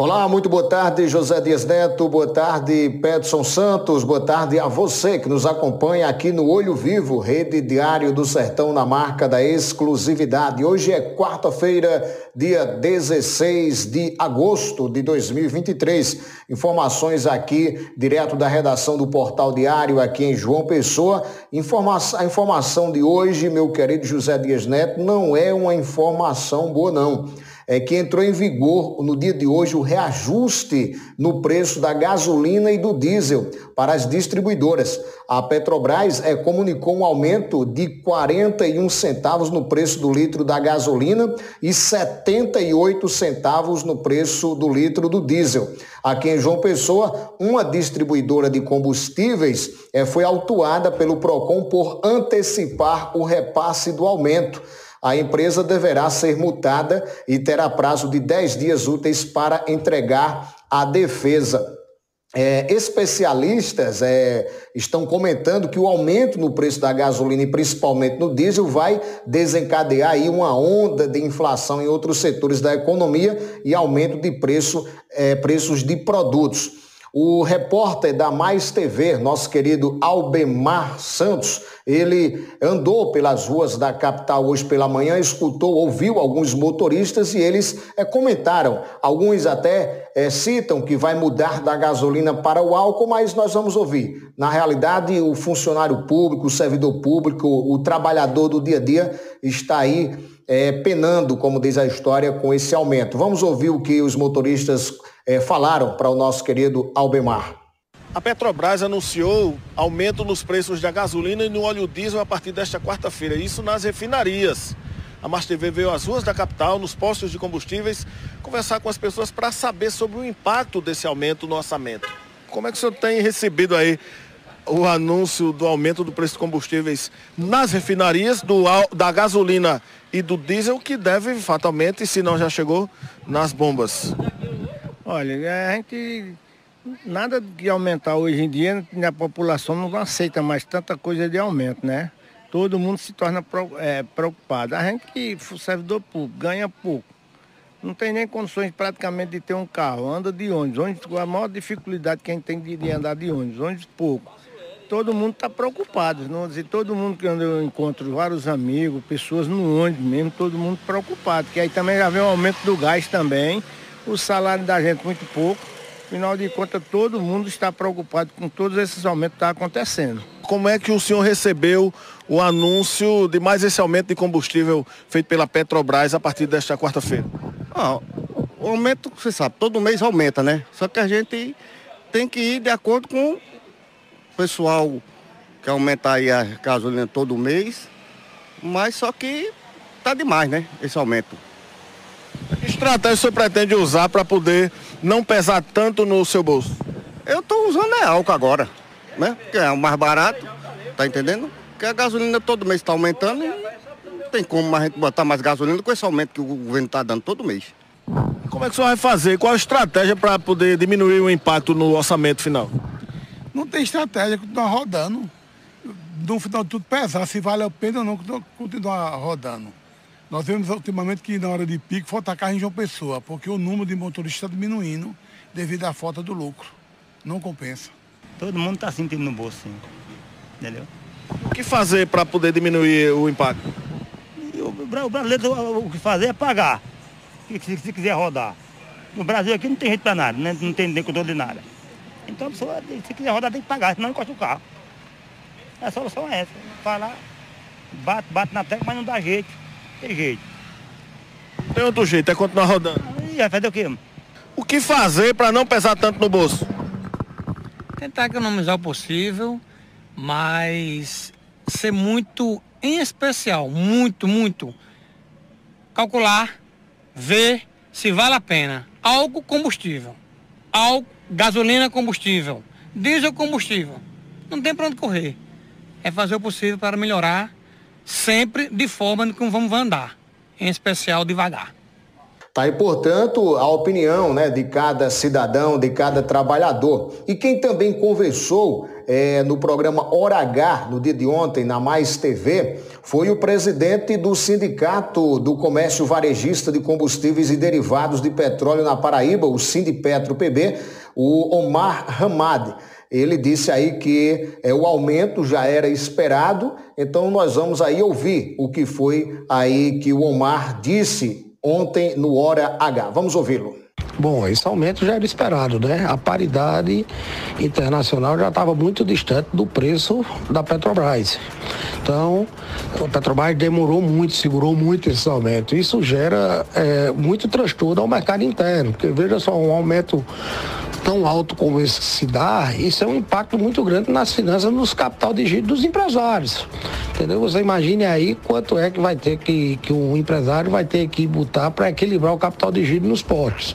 Olá, muito boa tarde, José Dias Neto, boa tarde, Pedson Santos, boa tarde a você que nos acompanha aqui no Olho Vivo, Rede Diário do Sertão na marca da exclusividade. Hoje é quarta-feira, dia 16 de agosto de 2023. Informações aqui, direto da redação do Portal Diário, aqui em João Pessoa. Informa a informação de hoje, meu querido José Dias Neto, não é uma informação boa, não é que entrou em vigor no dia de hoje o reajuste no preço da gasolina e do diesel para as distribuidoras. A Petrobras é, comunicou um aumento de 41 centavos no preço do litro da gasolina e 78 centavos no preço do litro do diesel. Aqui em João Pessoa, uma distribuidora de combustíveis é, foi autuada pelo PROCON por antecipar o repasse do aumento a empresa deverá ser multada e terá prazo de 10 dias úteis para entregar a defesa. É, especialistas é, estão comentando que o aumento no preço da gasolina e principalmente no diesel vai desencadear aí uma onda de inflação em outros setores da economia e aumento de preço, é, preços de produtos. O repórter da Mais TV, nosso querido Albemar Santos, ele andou pelas ruas da capital hoje pela manhã, escutou, ouviu alguns motoristas e eles é, comentaram. Alguns até é, citam que vai mudar da gasolina para o álcool, mas nós vamos ouvir. Na realidade, o funcionário público, o servidor público, o trabalhador do dia a dia está aí é, penando, como diz a história, com esse aumento. Vamos ouvir o que os motoristas é, falaram para o nosso querido Albemar. A Petrobras anunciou aumento nos preços da gasolina e no óleo diesel a partir desta quarta-feira, isso nas refinarias. A Mars TV veio às ruas da capital, nos postos de combustíveis, conversar com as pessoas para saber sobre o impacto desse aumento no orçamento. Como é que o senhor tem recebido aí o anúncio do aumento do preço de combustíveis nas refinarias, do, da gasolina e do diesel, que deve fatalmente, se não já chegou, nas bombas? Olha, a gente nada de aumentar hoje em dia, a população não aceita mais tanta coisa de aumento, né? Todo mundo se torna é, preocupado. A gente que servidor público ganha pouco, não tem nem condições praticamente de ter um carro, anda de ônibus, ônibus a maior dificuldade que a gente tem de andar de ônibus, ônibus pouco. Todo mundo está preocupado, não todo mundo que eu encontro vários amigos, pessoas no ônibus mesmo, todo mundo preocupado, que aí também já vem o aumento do gás também o salário da gente muito pouco. Afinal de contas, todo mundo está preocupado com todos esses aumentos que estão tá acontecendo. Como é que o senhor recebeu o anúncio de mais esse aumento de combustível feito pela Petrobras a partir desta quarta-feira? Ah, o aumento, você sabe, todo mês aumenta, né? Só que a gente tem que ir de acordo com o pessoal que aumentar aí a gasolina todo mês, mas só que tá demais, né? Esse aumento. Que estratégia o senhor pretende usar para poder não pesar tanto no seu bolso? Eu estou usando é álcool agora, né? Que é o mais barato, tá entendendo? Porque a gasolina todo mês está aumentando e não tem como a gente botar mais gasolina com esse aumento que o governo está dando todo mês. Como é que o senhor vai fazer? Qual a estratégia para poder diminuir o impacto no orçamento final? Não tem estratégia, continuar rodando. No final de tudo pesar se vale a pena ou não continuar rodando. Nós vemos ultimamente que na hora de pico falta carro em João Pessoa, porque o número de motoristas está diminuindo devido à falta do lucro. Não compensa. Todo mundo está sentindo no bolso, sim. Entendeu? O que fazer para poder diminuir o impacto? O brasileiro, o que fazer é pagar, se, se quiser rodar. No Brasil aqui não tem jeito para nada, né? não tem nem controle de nada. Então a pessoa, se quiser rodar, tem que pagar, senão encosta o carro. A solução é essa. Vai lá, bate, bate na tecla, mas não dá jeito. Tem jeito. Tem outro jeito, é continuar rodando. E vai fazer o quê? O que fazer para não pesar tanto no bolso? Tentar economizar o possível, mas ser muito, em especial, muito, muito, calcular, ver se vale a pena. Algo combustível, algo, gasolina combustível, diesel combustível. Não tem para onde correr. É fazer o possível para melhorar sempre de forma que vamos andar, em especial devagar. Tá aí, portanto, a opinião né, de cada cidadão, de cada trabalhador. E quem também conversou é, no programa Hora H, no dia de ontem, na Mais TV, foi o presidente do Sindicato do Comércio Varejista de Combustíveis e Derivados de Petróleo na Paraíba, o Sindipetro PB, o Omar Hamad. Ele disse aí que é, o aumento já era esperado, então nós vamos aí ouvir o que foi aí que o Omar disse ontem no Hora H. Vamos ouvi-lo. Bom, esse aumento já era esperado, né? A paridade internacional já estava muito distante do preço da Petrobras. Então, a Petrobras demorou muito, segurou muito esse aumento. Isso gera é, muito transtorno ao mercado interno, porque veja só, um aumento tão alto como esse se dá, isso é um impacto muito grande nas finanças, nos capital de giro dos empresários. Entendeu? Você imagine aí quanto é que vai ter que, que um empresário vai ter que botar para equilibrar o capital de giro nos portos.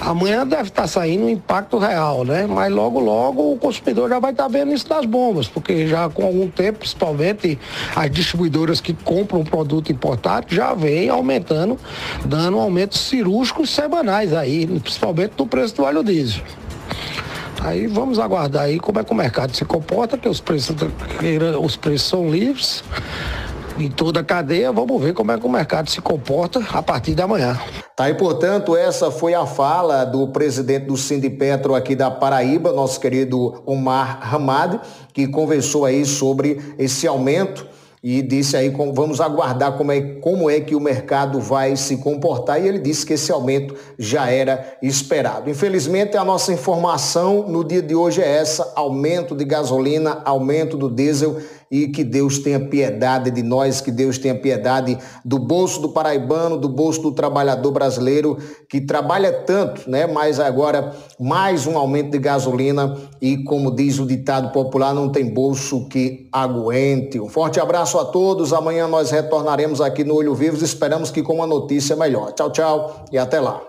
Amanhã deve estar tá saindo um impacto real, né? Mas logo, logo o consumidor já vai estar tá vendo isso das bombas, porque já com algum tempo, principalmente as distribuidoras que compram produto importado, já vem aumentando, dando aumentos cirúrgicos semanais aí, principalmente no preço do óleo diesel. Aí vamos aguardar aí como é que o mercado se comporta, que os preços, os preços são livres em toda a cadeia. Vamos ver como é que o mercado se comporta a partir de amanhã. Tá, e portanto, essa foi a fala do presidente do Sindipetro aqui da Paraíba, nosso querido Omar Hamad, que conversou aí sobre esse aumento e disse aí vamos aguardar como é, como é que o mercado vai se comportar e ele disse que esse aumento já era esperado. Infelizmente a nossa informação no dia de hoje é essa, aumento de gasolina, aumento do diesel e que Deus tenha piedade de nós, que Deus tenha piedade do bolso do paraibano, do bolso do trabalhador brasileiro que trabalha tanto, né? Mas agora mais um aumento de gasolina e como diz o ditado popular, não tem bolso que aguente. Um forte abraço a todos. Amanhã nós retornaremos aqui no Olho Vivos. Esperamos que com uma notícia melhor. Tchau, tchau e até lá.